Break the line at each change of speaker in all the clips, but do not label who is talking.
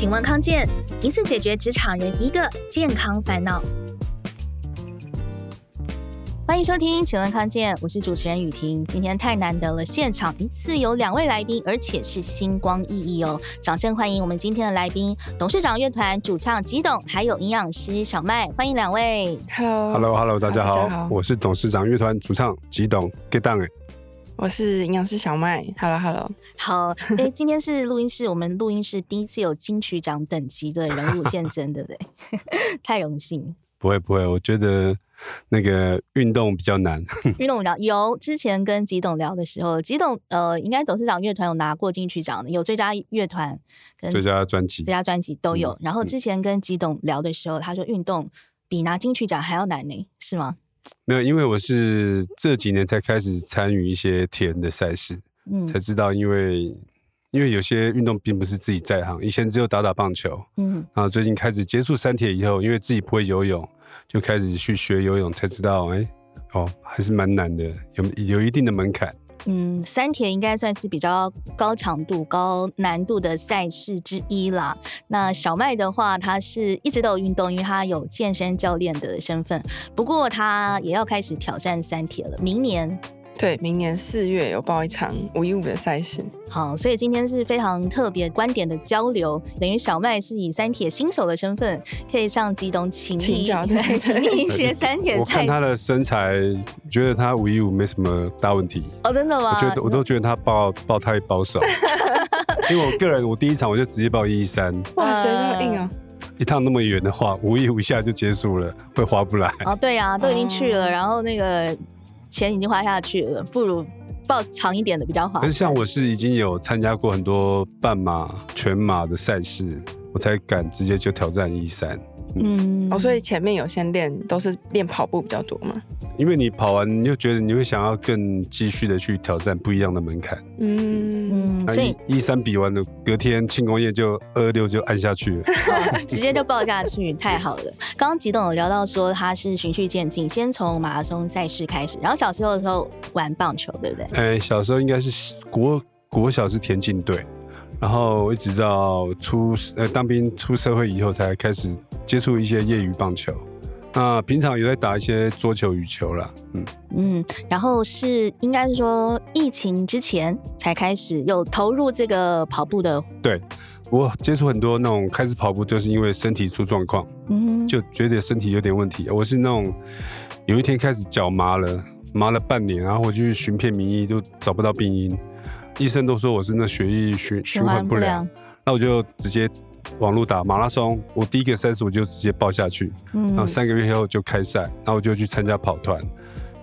请问康健，一次解决职场人一个健康烦恼。欢迎收听，请问康健，我是主持人雨婷。今天太难得了，现场一次有两位来宾，而且是星光熠熠哦！掌声欢迎我们今天的来宾，董事长乐团主唱吉董，还有营养师小麦，欢迎两位。
Hello，Hello，Hello，大家好，好，我是董事长乐团主唱吉董，Get down！
我是营养师小麦，Hello，Hello，
好，哎、欸，今天是录音室，我们录音室第一次有金曲奖等级的人物现身，对不对？太荣幸。
不会不会，我觉得那个运动比较难。
运动比较有，之前跟吉董聊的时候，吉董呃，应该董事长乐团有拿过金曲奖的，有最佳乐团跟
最佳专辑、最
佳专辑都有、嗯。然后之前跟吉董聊的时候，
嗯、
他说运动比拿金曲奖还要难呢，是吗？
没有，因为我是这几年才开始参与一些铁人的赛事，嗯，才知道因为。因为有些运动并不是自己在行，以前只有打打棒球，嗯，然后最近开始接触三铁以后，因为自己不会游泳，就开始去学游泳，才知道，哎，哦，还是蛮难的，有有一定的门槛。
嗯，三铁应该算是比较高强度、高难度的赛事之一啦。那小麦的话，他是一直都有运动，因为他有健身教练的身份，不过他也要开始挑战三铁了，明年。
对，明年四月有报一场五一五的赛事。
好，所以今天是非常特别观点的交流，等于小麦是以三铁新手的身份，可以向极董请教，对，请一些三铁。
我看他的身材，觉得他五一五没什么大问题。
哦，真的吗？
我觉得我都觉得他报报太保守，因为我个人，我第一场我就直接报一一三。
哇塞，这么硬啊！
一趟那么远的话，五一五一下就结束了，会划不来。
哦，对啊，都已经去了，然后那个。钱已经花下去了，不如报长一点的比较好。
可是像我是已经有参加过很多半马、全马的赛事，我才敢直接就挑战一三。
嗯，哦，所以前面有先练，都是练跑步比较多嘛？
因为你跑完，你就觉得你会想要更继续的去挑战不一样的门槛。
嗯嗯，
所以一三比完的隔天庆功宴就二六就按下去了，
哦，直接就爆下去，太好了。刚刚吉董有聊到说他是循序渐进，先从马拉松赛事开始，然后小时候的时候玩棒球，对不对？
哎，小时候应该是国国小是田径队。然后一直到出呃当兵出社会以后，才开始接触一些业余棒球。那平常有在打一些桌球、羽球啦。嗯
嗯。然后是应该是说疫情之前才开始有投入这个跑步的。
对，我接触很多那种开始跑步，就是因为身体出状况，嗯，就觉得身体有点问题。我是那种有一天开始脚麻了，麻了半年，然后我就去寻遍名医，都找不到病因。医生都说我是那血液循循环不良，那我就直接网路打马拉松。我第一个赛事我就直接报下去，嗯，然后三个月后就开赛，然后我就去参加跑团。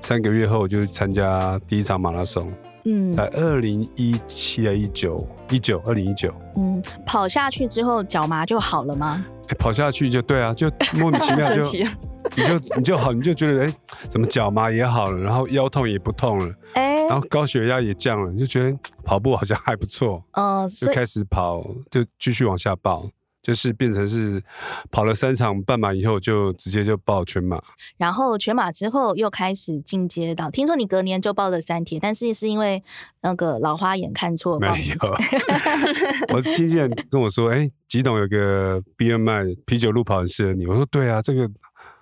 三个月后我就参加第一场马拉松，嗯，在二零一七啊一九一九二零一九，
嗯，跑下去之后脚麻就好了吗？
欸、跑下去就对啊，就莫名其妙就 你就你就好，你就觉得哎、欸，怎么脚麻也好了，然后腰痛也不痛了，哎、欸。然后高血压也降了，你就觉得跑步好像还不错，呃，就开始跑，就继续往下报，就是变成是跑了三场半马以后，就直接就报全马。
然后全马之后又开始进阶到，听说你隔年就报了三铁，但是是因为那个老花眼看错。
没有，我经纪人跟我说，哎、欸，极董有个 BMI 啤酒路跑很适合你。我说对啊，这个。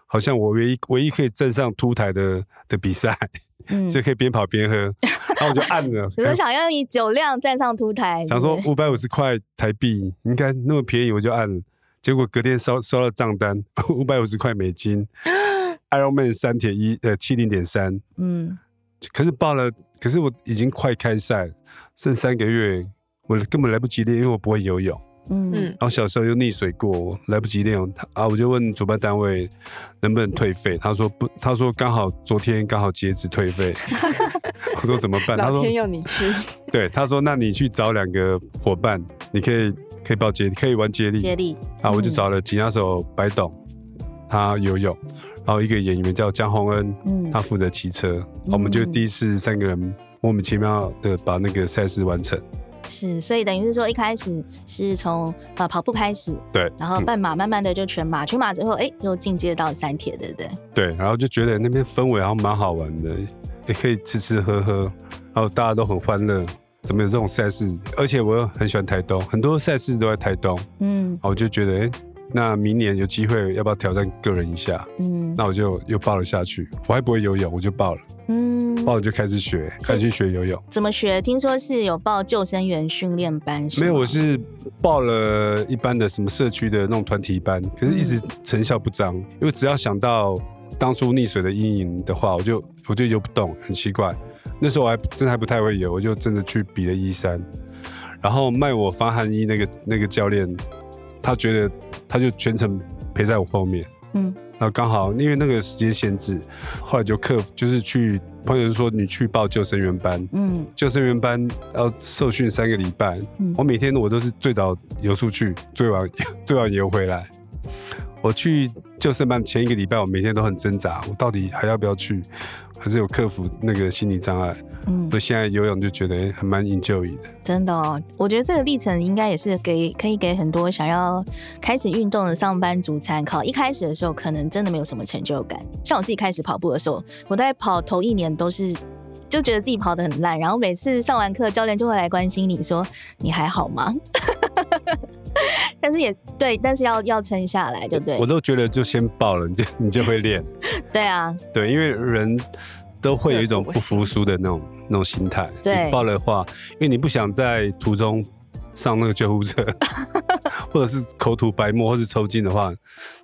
好像我唯一唯一可以站上凸台的的比赛，嗯，就可以边跑边喝，然后我就按了。
我想要以酒量站上凸台，
想说五百五十块台币应该那么便宜，我就按了。结果隔天收收到账单，五百五十块美金，Ironman 三铁一呃七零点三，嗯，可是报了，可是我已经快开赛，剩三个月，我根本来不及练，因为我不会游泳。嗯，然后小时候又溺水过，来不及练，啊，我就问主办单位能不能退费，他说不，他说刚好昨天刚好截止退费，我说怎么办？他说
老天要你去，
对，他说那你去找两个伙伴，你可以可以报接力，可以玩接力，
接力，
啊，我就找了吉他手白董，他游泳，然后一个演员叫江宏恩，嗯，他负责骑车，我们就第一次三个人莫名其妙的把那个赛事完成。
是，所以等于是说，一开始是从呃跑步开始，
对，
然后半马，慢慢的就全马，全马之后，哎，又进阶到三铁，对不对？
对，然后就觉得那边氛围好像蛮好玩的，也可以吃吃喝喝，然后大家都很欢乐，怎么有这种赛事？而且我又很喜欢台东，很多赛事都在台东。嗯，我就觉得，哎、欸，那明年有机会要不要挑战个人一下？嗯，那我就又报了下去。我还不会游泳，我就报了。嗯，报了就开始学，开始去学游泳。
怎么学？听说是有报救生员训练班？
没有，我是报了一般的什么社区的那种团体班，可是一直成效不彰。嗯、因为只要想到当初溺水的阴影的话，我就我就游不动，很奇怪。那时候我还真的还不太会游，我就真的去比了一三。然后卖我防寒衣那个那个教练，他觉得他就全程陪在我后面。嗯。然后刚好因为那个时间限制，后来就克服，就是去朋友就说你去报救生员班，嗯，救生员班要受训三个礼拜，嗯，我每天我都是最早游出去，最晚 最晚游回来。我去救生班前一个礼拜，我每天都很挣扎，我到底还要不要去？还是有克服那个心理障碍，嗯，所以现在游泳就觉得还蛮 enjoy 的。
真的哦，我觉得这个历程应该也是给可以给很多想要开始运动的上班族参考。一开始的时候可能真的没有什么成就感，像我自己开始跑步的时候，我在跑头一年都是就觉得自己跑得很烂，然后每次上完课，教练就会来关心你说你还好吗？但是也对，但是要要撑下来，对不对？
我都觉得就先报了，你就你就会练。
对啊，
对，因为人都会有一种不服输的那种那种心态。
对，
报了的话，因为你不想在途中上那个救护车，或者是口吐白沫，或是抽筋的话，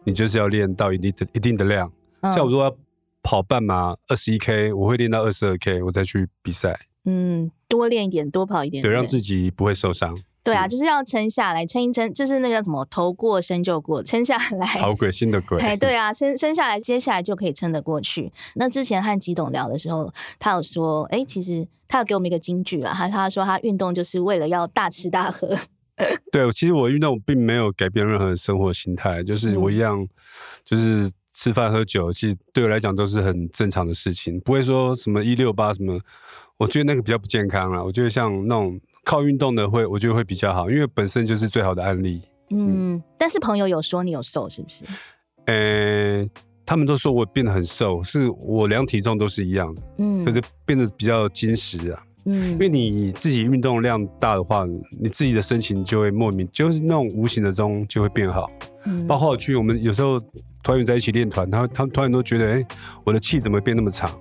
你就是要练到一定的一定的量。嗯、像我如果要跑半马二十一 K，我会练到二十二 K，我再去比赛。
嗯，多练一点，多跑一点，
对，让自己不会受伤。
对啊，就是要撑下来，撑一撑，就是那个什么，头过身就过，撑下来。
好鬼，心的鬼。
哎，对啊，撑撑下来，接下来就可以撑得过去。那之前和吉董聊的时候，他有说，哎，其实他有给我们一个金句啊，他他说他运动就是为了要大吃大喝。
对，其实我运动并没有改变任何生活心态，就是我一样，就是吃饭喝酒，其实对我来讲都是很正常的事情，不会说什么一六八什么，我觉得那个比较不健康啊。我觉得像那种。靠运动的会，我觉得会比较好，因为本身就是最好的案例。
嗯，嗯，但是朋友有说你有瘦，是不是？
呃、欸，他们都说我变得很瘦，是我量体重都是一样的。嗯，可是变得比较精实啊。嗯，因为你自己运动量大的话，你自己的身形就会莫名，就是那种无形的中就会变好。嗯，包括我去我们有时候团员在一起练团，他他们团员都觉得，哎、欸，我的气怎么变那么长？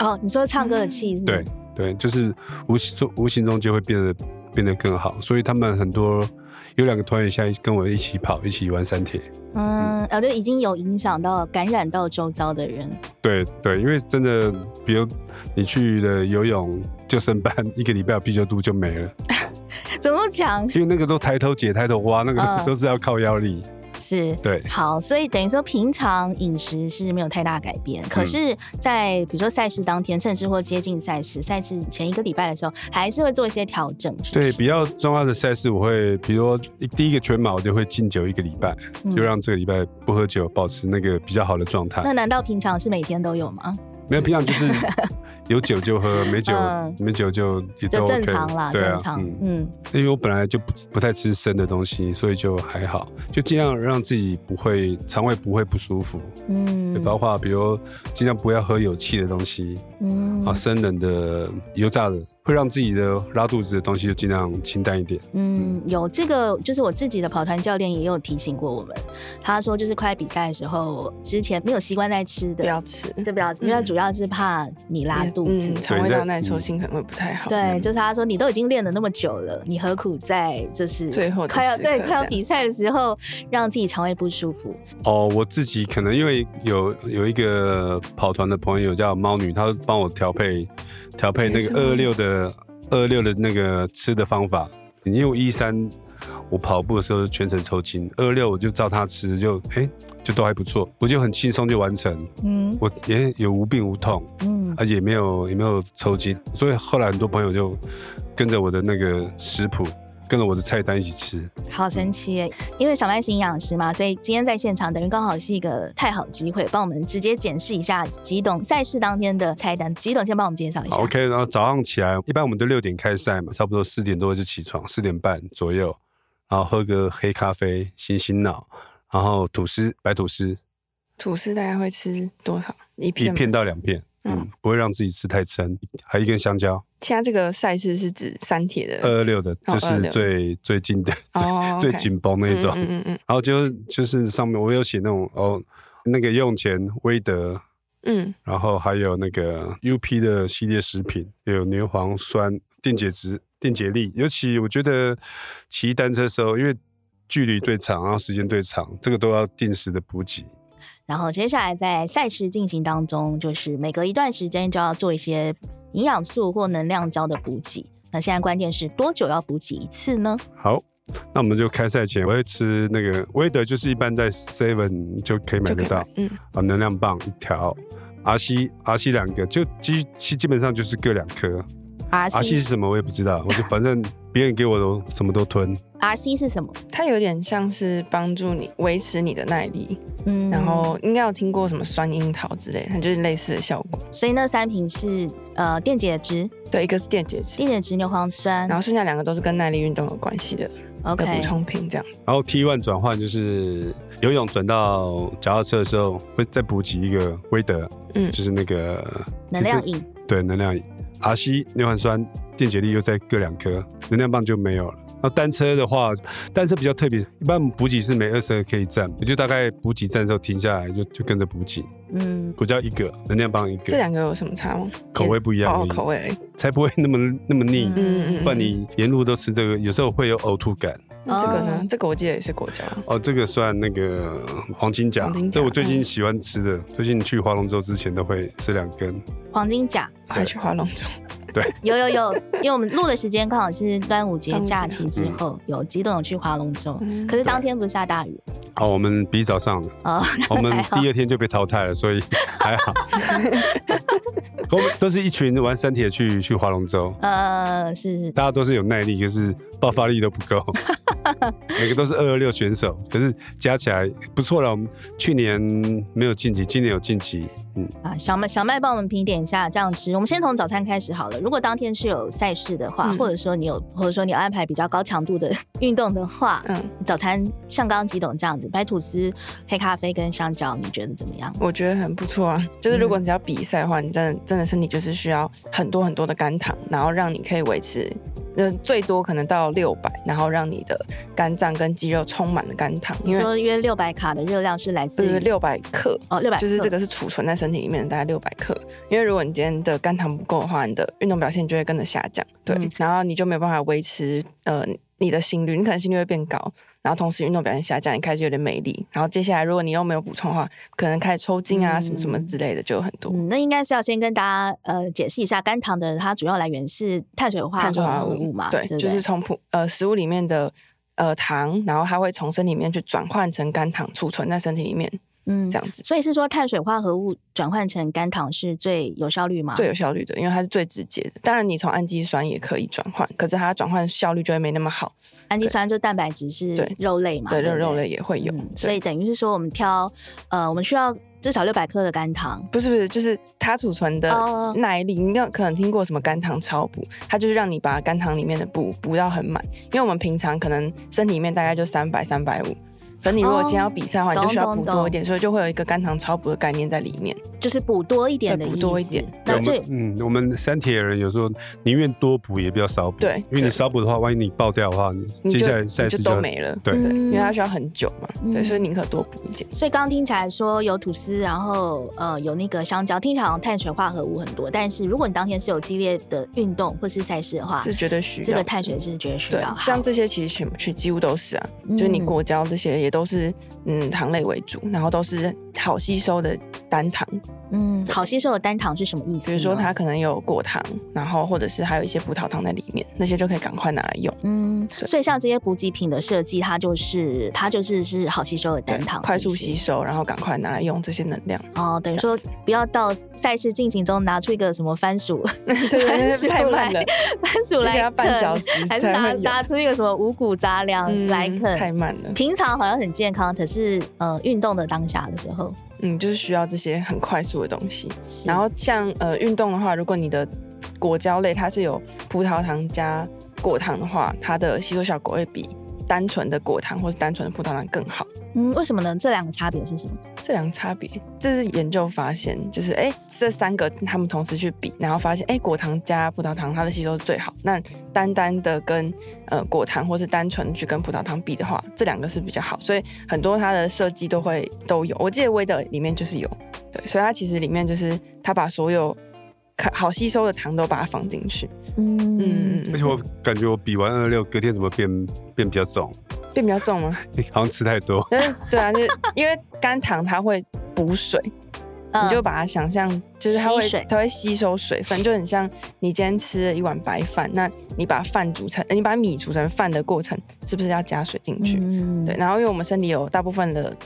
哦，你说唱歌的气？
对。对，就是无形中无形中就会变得变得更好，所以他们很多有两个团员现在跟我一起跑，一起玩山铁。
嗯，我觉得已经有影响到、感染到周遭的人。
对对，因为真的，比如你去了游泳救生班，一个礼拜啤酒肚就没了。
怎么强？
因为那个都抬头解、抬头蛙，那个都是要靠腰力。
是
对，
好，所以等于说平常饮食是没有太大改变，可是，在比如说赛事当天，甚至或接近赛事，赛事前一个礼拜的时候，还是会做一些调整是是。
对，比较重要的赛事，我会，比如说第一个全马，我就会禁酒一个礼拜，就让这个礼拜不喝酒，保持那个比较好的状态。
那难道平常是每天都有吗？
没有，平常就是 有酒就喝，没酒、嗯、没酒就也都、OK、
正常啦，
对啊，
正常，嗯，
因为我本来就不不太吃生的东西，所以就还好，就尽量让自己不会肠胃不会不舒服，嗯，包括比如尽量不要喝有气的东西，嗯，啊，生冷的、油炸的。会让自己的拉肚子的东西就尽量清淡一点。
嗯，有这个，就是我自己的跑团教练也有提醒过我们，他说就是快比赛的时候，之前没有习惯在吃的，
不要吃，
就不要吃，因为主要是怕你拉肚子，
肠胃道耐受性可能会不太好。
对，就是他说你都已经练了那么久了，你何苦在就是最后快要对快要比赛的时候让自己肠胃不舒服？
哦，我自己可能因为有有一个跑团的朋友叫猫女，她帮我调配。调配那个二二六的二二六的那个吃的方法，因为一三我跑步的时候全程抽筋，二二六我就照他吃，就哎、欸、就都还不错，我就很轻松就完成，嗯，我也有无病无痛，嗯，而且也没有也没有抽筋，所以后来很多朋友就跟着我的那个食谱。跟着我的菜单一起吃，
好神奇耶！因为小麦是营养师嘛，所以今天在现场等于刚好是一个太好机会，帮我们直接检视一下吉董赛事当天的菜单。吉董先帮我们介绍一下。
OK，然后早上起来，一般我们都六点开赛嘛，差不多四点多就起床，四点半左右，然后喝个黑咖啡，醒醒脑，然后吐司，白吐司。
吐司大概会吃多少？一片？
一片到两片。嗯，不会让自己吃太撑，还有一根香蕉。
现在这个赛事是指三铁的
二二六的，就是最最近的、最紧绷那一种。嗯嗯嗯。然后就就是上面我有写那种哦，那个游泳前威德，嗯，然后还有那个 UP 的系列食品，有牛磺酸、电解质、电解力。尤其我觉得骑单车的时候，因为距离最长，然后时间最长，这个都要定时的补给。
然后接下来在赛事进行当中，就是每隔一段时间就要做一些营养素或能量胶的补给。那现在关键是多久要补给一次呢？
好，那我们就开赛前我会吃那个威德，就是一般在 Seven 就可以买得到，嗯，啊，能量棒一条阿西阿西两个，就基基基本上就是各两颗。RC 是什么我也不知道，我就反正别人给我都什么都吞。
RC 是什么？
它有点像是帮助你维持你的耐力。嗯，然后应该有听过什么酸樱桃之类，它就是类似的效果。
所以那三瓶是呃电解质，
对，一个是电解质，
电解质牛磺酸，
然后剩下两个都是跟耐力运动有关系的 OK 补充品这样。
然后 T one 转换就是游泳转到脚踏车的时候会再补给一个威德，嗯，就是那个
能量饮，
对，能量饮。RC 牛磺酸电解力又再各两颗，能量棒就没有了。那单车的话，单车比较特别，一般补给是每二十二 K 一站，也就大概补给站的时候停下来就就跟着补给。嗯，骨胶一个，能量棒一个。
这两个有什么差吗？
口味不一样，
口味
才不会那么那么腻。嗯嗯，不然你沿路都吃这个，有时候会有呕吐感。
那这个呢？这个我记得也是果胶。
哦，这个算那个黄金甲，这我最近喜欢吃的，最近去划龙舟之前都会吃两根。
黄金甲
还去划龙舟。
对，
有有有，因为我们录的时间刚好是端午节假期之后，有机动有去划龙舟，可是当天不是下大雨。
哦，我们比早上的，哦，我们第二天就被淘汰了，所以 还好。我们都是一群玩三铁去去划龙舟，
呃，是是，
大家都是有耐力，可是爆发力都不够。每个都是二二六选手，可是加起来不错了。我们去年没有晋级，今年有晋级。嗯
啊，小麦小麦帮我们评点一下这样吃。我们先从早餐开始好了。如果当天是有赛事的话，嗯、或者说你有或者说你有安排比较高强度的 运动的话，嗯，早餐像刚刚吉董这样子，白吐司、黑咖啡跟香蕉，你觉得怎么样？
我觉得很不错啊。就是如果你要比赛的话，嗯、你真的真的身体就是需要很多很多的肝糖，然后让你可以维持。最多可能到六百，然后让你的肝脏跟肌肉充满了肝糖。
因为说约六百卡的热量是来自于
六百克
哦，六百
就是这个是储存在身体里面的大概六百克。因为如果你今天的肝糖不够的话，你的运动表现就会跟着下降。对，嗯、然后你就没有办法维持呃你的心率，你可能心率会变高。然后同时运动表现下降，你开始有点没力。然后接下来如果你又没有补充的话，可能开始抽筋啊，什么什么之类的就有很多。
嗯，那应该是要先跟大家呃解释一下，肝糖的它主要来源是碳水化合物嘛？
对，
对对
就是从普呃食物里面的呃糖，然后它会从身体里面去转换成肝糖，储存在身体里面。嗯，这样子。
所以是说碳水化合物转换成肝糖是最有效率吗？
最有效率的，因为它是最直接的。当然，你从氨基酸也可以转换，可是它转换效率就会没那么好。
氨基酸就蛋白质是肉类嘛？
对，肉肉类也会有，嗯、
所以等于是说我们挑呃，我们需要至少六百克的肝糖。
不是不是，就是它储存的耐力。你有可能听过什么肝糖超补？它就是让你把肝糖里面的补补到很满，因为我们平常可能身体里面大概就三百三百五。等你如果今天要比赛的话，你就需要补多一点，所以就会有一个肝糖超补的概念在里面，
就是补多一点的意思。补多一点。
那这嗯，我们三铁人有时候宁愿多补也不要少补。
对，
因为你少补的话，万一你爆掉的话，你接下来赛事
就都没了。对对，因为它需要很久嘛。对，所以宁可多补一点。
所以刚刚听起来说有吐司，然后呃有那个香蕉，听起来好像碳水化合物很多。但是如果你当天是有激烈的运动或是赛事的话，
是绝对需要
这个碳水是绝对需要。
像这些其实全全几乎都是啊，就是你果胶这些也都是。嗯，糖类为主，然后都是好吸收的单糖。
嗯，好吸收的单糖是什么意思？
比如说它可能有果糖，然后或者是还有一些葡萄糖在里面，那些就可以赶快拿来用。嗯，
所以像这些补给品的设计，它就是它就是是好吸收的单糖，
快速吸收，然后赶快拿来用这些能量。
哦，等于说不要到赛事进行中拿出一个什么番薯，
对，番薯太慢了，
番薯来啃，
半小时
还是拿拿出一个什么五谷杂粮来啃，
太慢了。
平常好像很健康，可是呃运动的当下的时候。
嗯，就是需要这些很快速的东西。然后像呃运动的话，如果你的果胶类它是有葡萄糖加果糖的话，它的吸收效果会比单纯的果糖或是单纯的葡萄糖更好。
嗯，为什么呢？这两个差别是什么？
这两个差别，这是研究发现，就是哎，这三个他们同时去比，然后发现哎，果糖加葡萄糖它的吸收是最好。那单单的跟呃果糖或是单纯去跟葡萄糖比的话，这两个是比较好。所以很多它的设计都会都有，我记得威德里面就是有，对，所以它其实里面就是它把所有好吸收的糖都把它放进去。嗯
嗯，而且我感觉我比完二二六隔天怎么变变比较重？
变比较重吗？
好像吃太多。
对啊，就因为甘糖它会补水，嗯、你就把它想象就是它会水它会吸收水分，就很像你今天吃了一碗白饭，那你把饭煮成，你把米煮成饭的过程，是不是要加水进去？嗯、对。然后因为我们身体有大部分的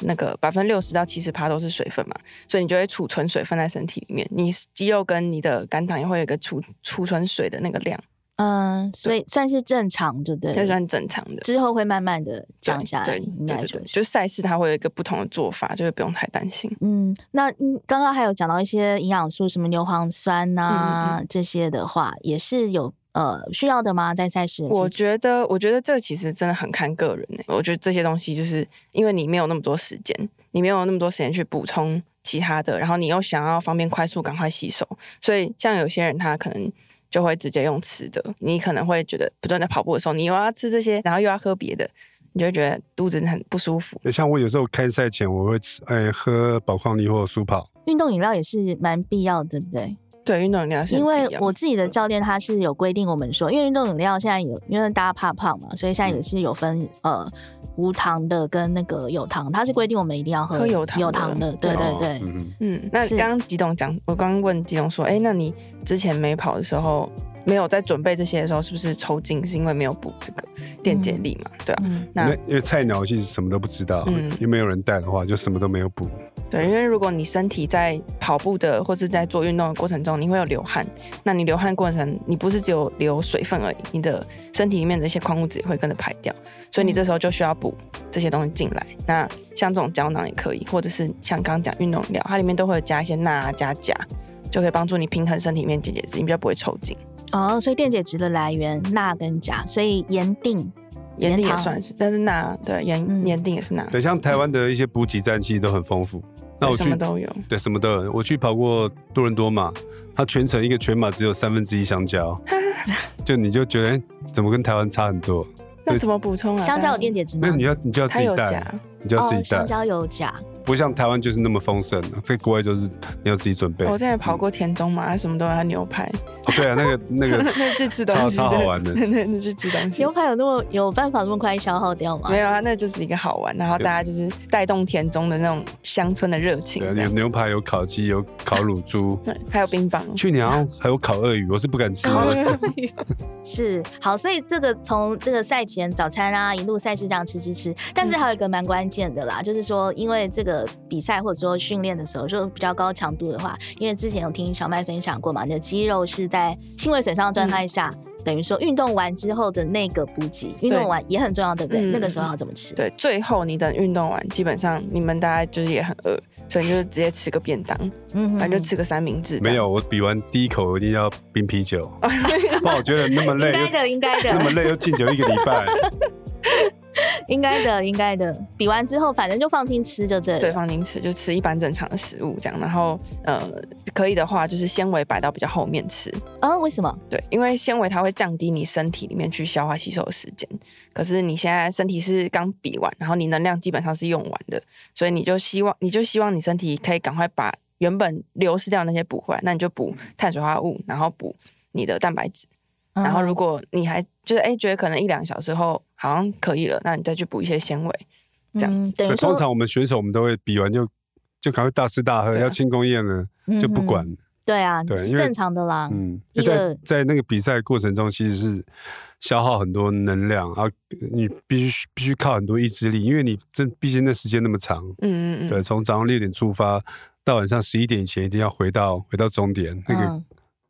那个百分之六十到七十趴都是水分嘛，所以你就会储存水分在身体里面，你肌肉跟你的肝糖也会有一个储储存水的那个量。
嗯，所以算是正常，对不对？
也算正常的，
之后会慢慢的降下来。
对，应该说，就赛事它会有一个不同的做法，就是不用太担心。
嗯，那刚刚还有讲到一些营养素，什么牛磺酸呐、啊、嗯嗯这些的话，也是有呃需要的吗？在赛事？
我觉得，我觉得这其实真的很看个人诶。我觉得这些东西就是因为你没有那么多时间，你没有那么多时间去补充其他的，然后你又想要方便快速赶快吸收，所以像有些人他可能。就会直接用吃的，你可能会觉得不断在跑步的时候，你又要吃这些，然后又要喝别的，你就会觉得肚子很不舒服。
像我有时候开赛前，我会吃，哎，喝宝矿力或速跑。
运动饮料也是蛮必要的，对不对？
对，运动饮料是。
因为我自己的教练他是有规定我们说，因为运动饮料现在有，因为大家怕胖嘛，所以现在也是有分、嗯、呃。无糖的跟那个有糖，它是规定我们一定要喝有糖有糖的，对对对，
嗯嗯。那刚刚吉董讲，我刚刚问吉董说，哎、欸，那你之前没跑的时候，没有在准备这些的时候，是不是抽筋？是因为没有补这个电解力嘛？嗯、对啊，
嗯、那因为菜鸟其实什么都不知道，嗯，因为没有人带的话，就什么都没有补。
对，因为如果你身体在跑步的或者在做运动的过程中，你会有流汗，那你流汗过程，你不是只有流水分而已，你的身体里面的一些矿物质也会跟着排掉，所以你这时候就需要补这些东西进来。那像这种胶囊也可以，或者是像刚刚讲运动饮料，它里面都会有加一些钠啊、加钾，就可以帮助你平衡身体里面电解质，你比较不会抽筋。
哦，所以电解质的来源钠跟钾，所以盐定。
盐定也算是，但是钠对盐盐定也是钠。
对，像台湾的一些补给站其实都很丰富。那我去
什么都有，
对，什么都有。我去跑过多伦多马，它全程一个全马只有三分之一香蕉，就你就觉得怎么跟台湾差很多？
那怎么补充啊？
香蕉有电解质吗？
没有，你要你就要自己带，你就要自己带。
香蕉有钾。
不像台湾就是那么丰盛，在国外就是你要自己准备。
我之前跑过田中嘛，什么都有，还牛排。
对啊，那个那个
那去吃东西，
超好玩的。
那 那去吃东西。
牛排有那么有办法那么快消耗掉吗？
没有啊，那就是一个好玩，然后大家就是带动田中的那种乡村的热情。
有牛排，有烤鸡，有烤乳猪，
还有冰棒。
去年还有烤鳄鱼，我是不敢吃。
是好，所以这个从这个赛前早餐啊，一路赛事这样吃吃吃，但是还有一个蛮关键的啦，就是说因为这个比赛或者说训练的时候，就比较高强度的话，因为之前有听小麦分享过嘛，你的肌肉是在轻微损伤的状态下，嗯、等于说运动完之后的那个补给，运动完也很重要，对不对？嗯、那个时候要怎么吃？
对，最后你等运动完，基本上你们大家就是也很饿，所以你就直接吃个便当，嗯，反正就吃个三明治。
没有，我比完第一口我一定要冰啤酒，不然我觉得那么累，
应该的，应该的，
那么累又禁酒一个礼拜。
应该的，应该的。比完之后，反正就放心吃就对了。
对，放心吃，就吃一般正常的食物这样。然后，呃，可以的话，就是纤维摆到比较后面吃。
啊、哦？为什么？
对，因为纤维它会降低你身体里面去消化吸收的时间。可是你现在身体是刚比完，然后你能量基本上是用完的，所以你就希望，你就希望你身体可以赶快把原本流失掉那些补回来。那你就补碳水化合物，然后补你的蛋白质。然后，如果你还就是哎，觉得可能一两小时后好像可以了，那你再去补一些纤维，这样子。
嗯、
通常我们选手我们都会比完就就赶快大吃大喝，啊、要庆功宴呢就不管。
对啊，对，是正常的啦。
嗯，在在那个比赛过程中，其实是消耗很多能量，然后你必须必须靠很多意志力，因为你这毕竟那时间那么长。嗯嗯嗯。对，从早上六点出发到晚上十一点以前，一定要回到回到终点那个。嗯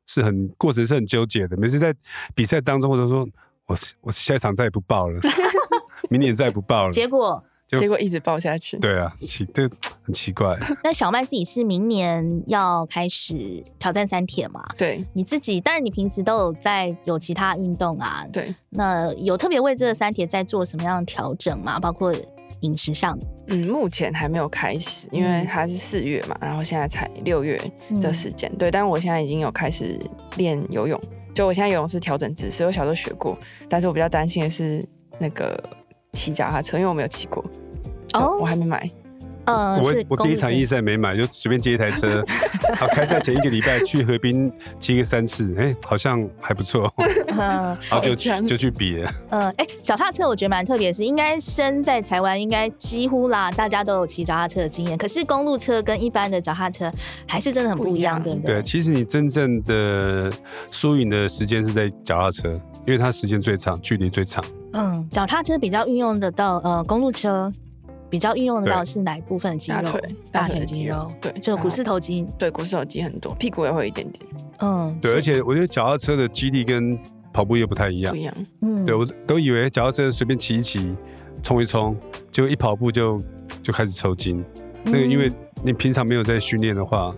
是很过程是很纠结的，每次在比赛当中，或者说我我下一场再也不报了，明年再也不报了，
结果
就结果一直报下去。
对啊，奇这很奇怪。
那小麦自己是明年要开始挑战三铁嘛？
对，
你自己，当然你平时都有在有其他运动啊。
对，
那有特别为这个三铁在做什么样的调整吗？包括饮食上？
嗯，目前还没有开始，因为还是四月嘛，然后现在才六月的时间。嗯、对，但我现在已经有开始练游泳，就我现在游泳是调整姿势，我小时候学过，但是我比较担心的是那个骑脚踏车，因为我没有骑过，哦，我还没买。
呃，
我我第一场预赛没买，就随便借一台车，好开赛前一个礼拜去河滨骑个三次，哎、欸，好像还不错，然后就去就去比了。
呃，哎、欸，脚踏车我觉得蛮特别，是应该身在台湾，应该几乎啦，大家都有骑脚踏车的经验。可是公路车跟一般的脚踏车还是真的很不一样，对不对？
对，其实你真正的输赢的时间是在脚踏车，因为它时间最长，距离最长。
嗯，脚踏车比较运用得到，呃，公路车。比较运用得到是哪一部分肌肉？
大腿，大腿肌肉，对，
就股四头肌，
对，股四头肌很多，屁股也会一点点。
嗯，
对，而且我觉得脚踏车的肌力跟跑步又不太一样，
不一样。
嗯，
对，我都以为脚踏车随便骑一骑，冲一冲，结果一跑步就就开始抽筋。嗯、那个，因为你平常没有在训练的话，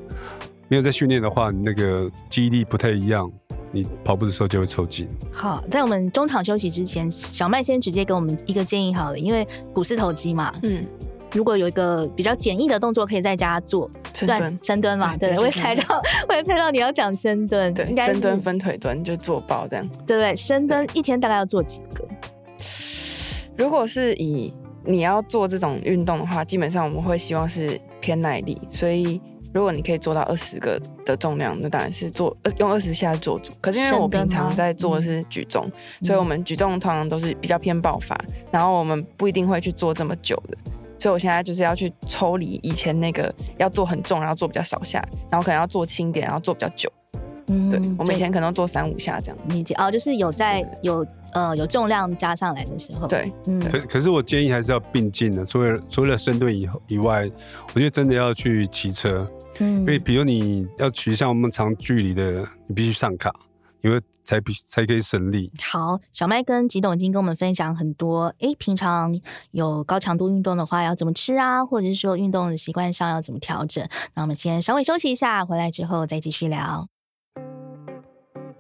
没有在训练的话，你那个肌力不太一样。你跑步的时候就会抽筋。
好，在我们中场休息之前，小麦先直接给我们一个建议好了，因为股四头肌嘛，
嗯，
如果有一个比较简易的动作可以在家做，
深蹲，
深蹲嘛，对，对，我也猜到，我也猜到你要讲深蹲，
对，深蹲分腿蹲就做爆这样，
对不对？深蹲一天大概要做几个？
如果是以你要做这种运动的话，基本上我们会希望是偏耐力，所以。如果你可以做到二十个的重量，那当然是做用二十下做主。可是因为我平常在做的是举重，嗯、所以我们举重通常都是比较偏爆发，然后我们不一定会去做这么久的。所以我现在就是要去抽离以前那个要做很重，然后做比较少下，然后可能要做轻点，然后做比较久。嗯，对，我们以前可能做三五下这样。
理解哦，就是有在有呃有重量加上来的时候。
对，
嗯。
可可是我建议还是要并进的，除了除了深蹲以后以外，我觉得真的要去骑车。
嗯，
因为比如你要取像我们长距离的，你必须上卡，因为才比才可以省力。
好，小麦跟吉董已经跟我们分享很多，哎，平常有高强度运动的话要怎么吃啊，或者是说运动的习惯上要怎么调整。那我们先稍微休息一下，回来之后再继续聊。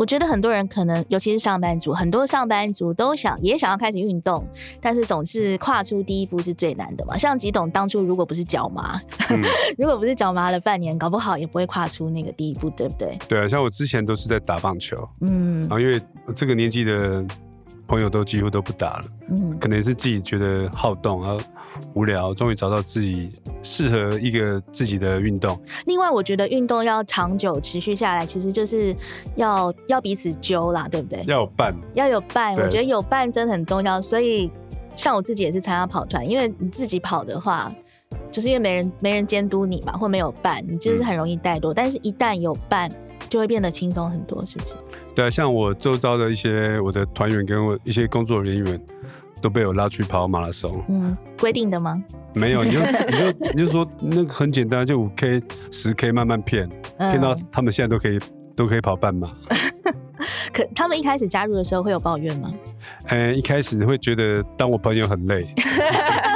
我觉得很多人可能，尤其是上班族，很多上班族都想也想要开始运动，但是总是跨出第一步是最难的嘛。像吉董当初如果不是脚麻，嗯、如果不是脚麻了半年，搞不好也不会跨出那个第一步，对不对？
对啊，像我之前都是在打棒球，
嗯，
然后因为这个年纪的。朋友都几乎都不打了，嗯，可能是自己觉得好动啊，无聊，终于找到自己适合一个自己的运动。
另外，我觉得运动要长久持续下来，其实就是要要彼此揪啦，对不对？
要有伴，
要有伴。我觉得有伴真的很重要。所以，像我自己也是参加跑团，因为你自己跑的话，就是因为没人没人监督你嘛，或没有伴，你就是很容易怠惰。嗯，但是一旦有伴，就会变得轻松很多，是不是？
对啊，像我周遭的一些我的团员跟我一些工作人员，都被我拉去跑马拉松。
嗯，规定的吗？
没有，你就 你就你就说那个很简单，就五 K、十 K 慢慢骗，骗、嗯、到他们现在都可以都可以跑半马。
可他们一开始加入的时候会有抱怨吗？
嗯，一开始会觉得当我朋友很累。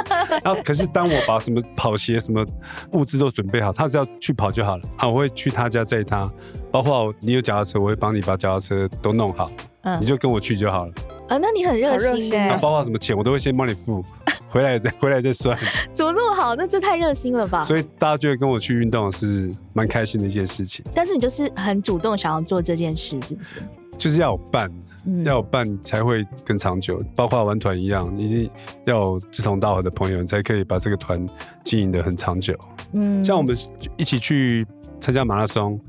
然后，可是当我把什么跑鞋、什么物资都准备好，他只要去跑就好了啊！我会去他家载他，包括你有脚踏车，我会帮你把脚踏车都弄好，嗯，你就跟我去就好了。
啊，那你很热心哎！
包括什么钱，我都会先帮你付，回来再回来再算。
怎么这么好？那这太热心了吧！
所以大家觉得跟我去运动是蛮开心的一件事情。
但是你就是很主动想要做这件事，是不是？
就是要有伴，嗯、要办才会更长久。包括玩团一样，一定要有志同道合的朋友，你才可以把这个团经营的很长久。
嗯，
像我们一起去参加马拉松，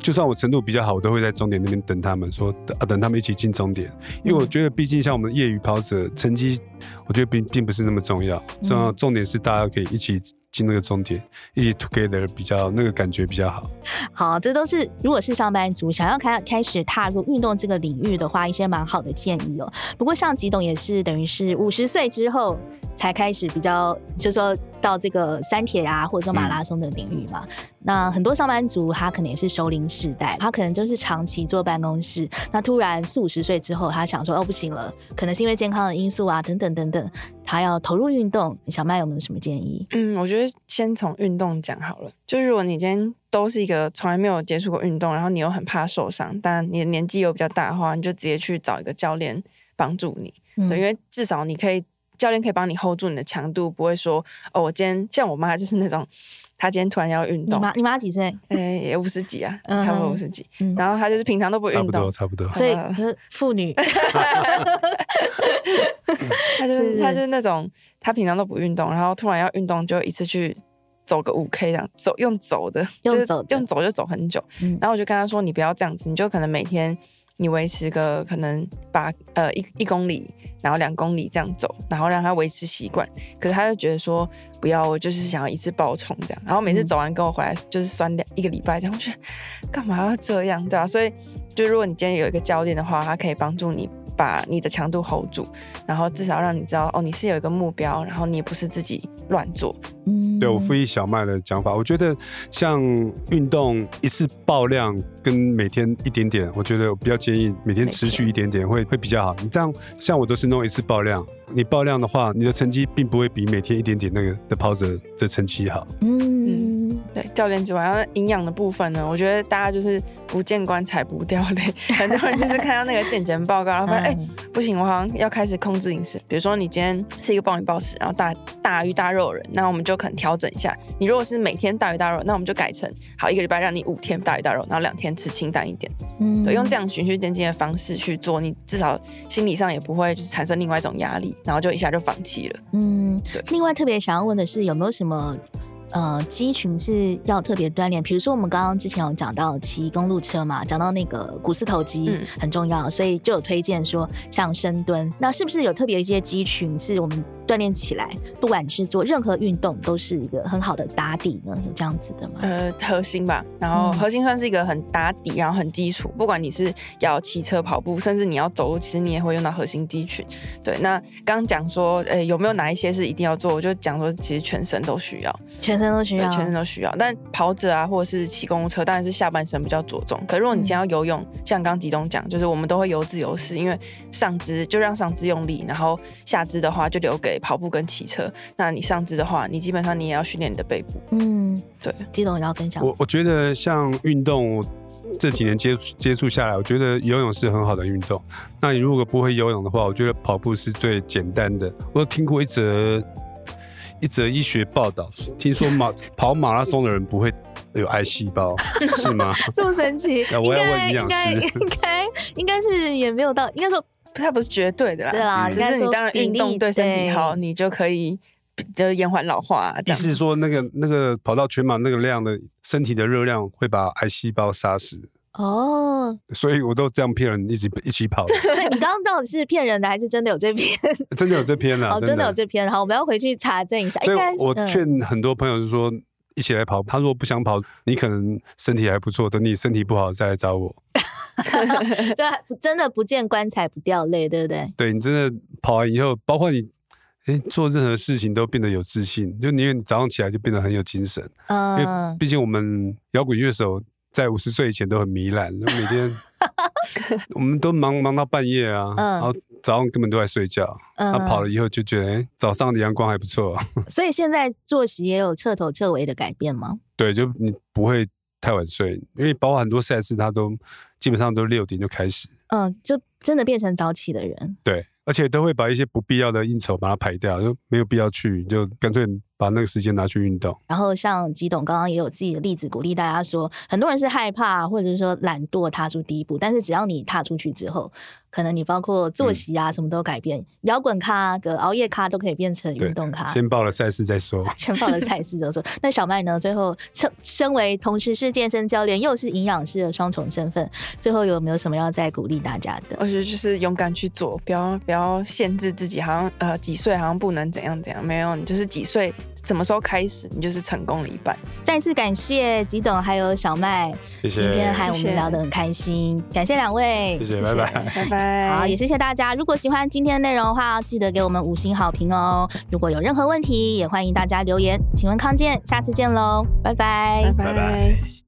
就算我程度比较好，我都会在终点那边等他们，说啊等他们一起进终点，因为我觉得毕竟像我们业余跑者成绩，我觉得并并不是那么重要，重要重点是大家可以一起。进那个终点，一起 together 比较那个感觉比较好。
好，这都是如果是上班族想要开开始踏入运动这个领域的话，一些蛮好的建议哦。不过像吉董也是等于是五十岁之后才开始比较，就是说到这个山铁啊，或者说马拉松的领域嘛。嗯、那很多上班族他可能也是熟龄世代，他可能就是长期坐办公室，那突然四五十岁之后，他想说哦不行了，可能是因为健康的因素啊等等等等，他要投入运动。小麦有没有什么建议？
嗯，我觉得。先从运动讲好了，就是如果你今天都是一个从来没有接触过运动，然后你又很怕受伤，但你的年纪又比较大的话，你就直接去找一个教练帮助你，嗯、对，因为至少你可以教练可以帮你 hold 住你的强度，不会说哦，我今天像我妈就是那种，她今天突然要运动，
你妈你妈几岁？
哎、欸，也五十几啊，嗯、差不多五十几，嗯、然后她就是平常都不运动，差不
多，差不多，
所以是妇女。
她就是她就是那种，她平常都不运动，然后突然要运动，就一次去走个五 K 这样，走用走的，用走用走就走很久。嗯、然后我就跟他说：“你不要这样子，你就可能每天你维持个可能八呃一一公里，然后两公里这样走，然后让他维持习惯。可是他就觉得说不要，我就是想要一次爆冲这样。然后每次走完跟我回来就是酸两一个礼拜这样，我觉得干嘛要这样对啊？所以就如果你今天有一个教练的话，他可以帮助你。把你的强度 hold 住，然后至少让你知道哦，你是有一个目标，然后你也不是自己乱做。嗯，
对，我复议小麦的讲法，我觉得像运动一次爆量跟每天一点点，我觉得我比较建议每天持续一点点会会比较好。你这样像我都是弄一次爆量，你爆量的话，你的成绩并不会比每天一点点那个的跑者的成绩好。嗯。
对教练之外，然后营养的部分呢，我觉得大家就是不见棺材不掉泪。很多人就是看到那个健检报告，然后发现哎、欸，不行，我好像要开始控制饮食。比如说你今天是一个暴饮暴食，然后大大鱼大肉人，那我们就可能调整一下。你如果是每天大鱼大肉，那我们就改成好一个礼拜让你五天大鱼大肉，然后两天吃清淡一点。嗯，对，用这样循序渐进的方式去做，你至少心理上也不会就是产生另外一种压力，然后就一下就放弃了。嗯，对。
另外特别想要问的是，有没有什么？呃，肌群是要特别锻炼，比如说我们刚刚之前有讲到骑公路车嘛，讲到那个股四头肌很重要，嗯、所以就有推荐说像深蹲，那是不是有特别一些肌群是我们？锻炼起来，不管是做任何运动，都是一个很好的打底呢，有这样子的吗？呃，
核心吧，然后核心算是一个很打底，然后很基础。不管你是要骑车、跑步，甚至你要走路，其实你也会用到核心肌群。对，那刚刚讲说，呃、欸，有没有哪一些是一定要做？我就讲说，其实全身都需要，
全身都需要，
全身都需要。但跑者啊，或者是骑公路车，当然是下半身比较着重。可如果你今天要游泳，嗯、像刚刚吉董讲，就是我们都会游自由式，因为上肢就让上肢用力，然后下肢的话就留给。跑步跟骑车，那你上肢的话，你基本上你也要训练你的背部。嗯，对。
吉董要分享。
我我觉得像运动这几年接触接触下来，我觉得游泳是很好的运动。那你如果不会游泳的话，我觉得跑步是最简单的。我有听过一则一则医学报道，听说马跑马拉松的人不会有癌细胞，是吗？
这么神奇？
那我要问营养师，
应该应该是也没有到，应该说。
它不是绝对的啦，
对啦，
只是你当然运动对身体好，你就可以就延缓老化。
意思是说，那个那个跑到全马那个量的身体的热量会把癌细胞杀死哦，所以我都这样骗人，一起一起跑。
所以你刚刚到底是骗人的，还是真的有这篇？
真的有这篇啊！
哦，真的有这篇。好，我们要回去查证一下。
所以我劝很多朋友是说，一起来跑。他如果不想跑，你可能身体还不错，等你身体不好再来找我。
就真的不见棺材不掉泪，对不对？
对，你真的跑完以后，包括你，哎，做任何事情都变得有自信。就你，你早上起来就变得很有精神。嗯，因为毕竟我们摇滚乐手在五十岁以前都很糜烂，每天 我们都忙忙到半夜啊，嗯、然后早上根本都在睡觉。嗯，然后跑了以后就觉得，哎，早上的阳光还不错。
所以现在作息也有彻头彻尾的改变吗？
对，就你不会太晚睡，因为包括很多赛事，他都。基本上都六点就开始，
嗯，就真的变成早起的人。
对，而且都会把一些不必要的应酬把它排掉，就没有必要去，就干脆把那个时间拿去运动。
然后像吉董刚刚也有自己的例子，鼓励大家说，很多人是害怕或者是说懒惰踏出第一步，但是只要你踏出去之后。可能你包括作息啊，什么都改变，摇滚、嗯、咖的熬夜咖都可以变成运动咖。
先报了赛事再说。
先报了赛事再说。那小麦呢？最后身身为同时是健身教练又是营养师的双重身份，最后有没有什么要再鼓励大家的？
我觉得就是勇敢去做，不要不要限制自己，好像呃几岁好像不能怎样怎样，没有，你就是几岁什么时候开始，你就是成功了一半。
再次感谢吉董还有小麦，谢谢今天还我们聊得很开心，谢谢感谢两位，
谢谢，拜拜，
拜拜。
好，也谢谢大家。如果喜欢今天的内容的话，记得给我们五星好评哦。如果有任何问题，也欢迎大家留言。请问康健，下次见喽，拜拜，
拜拜。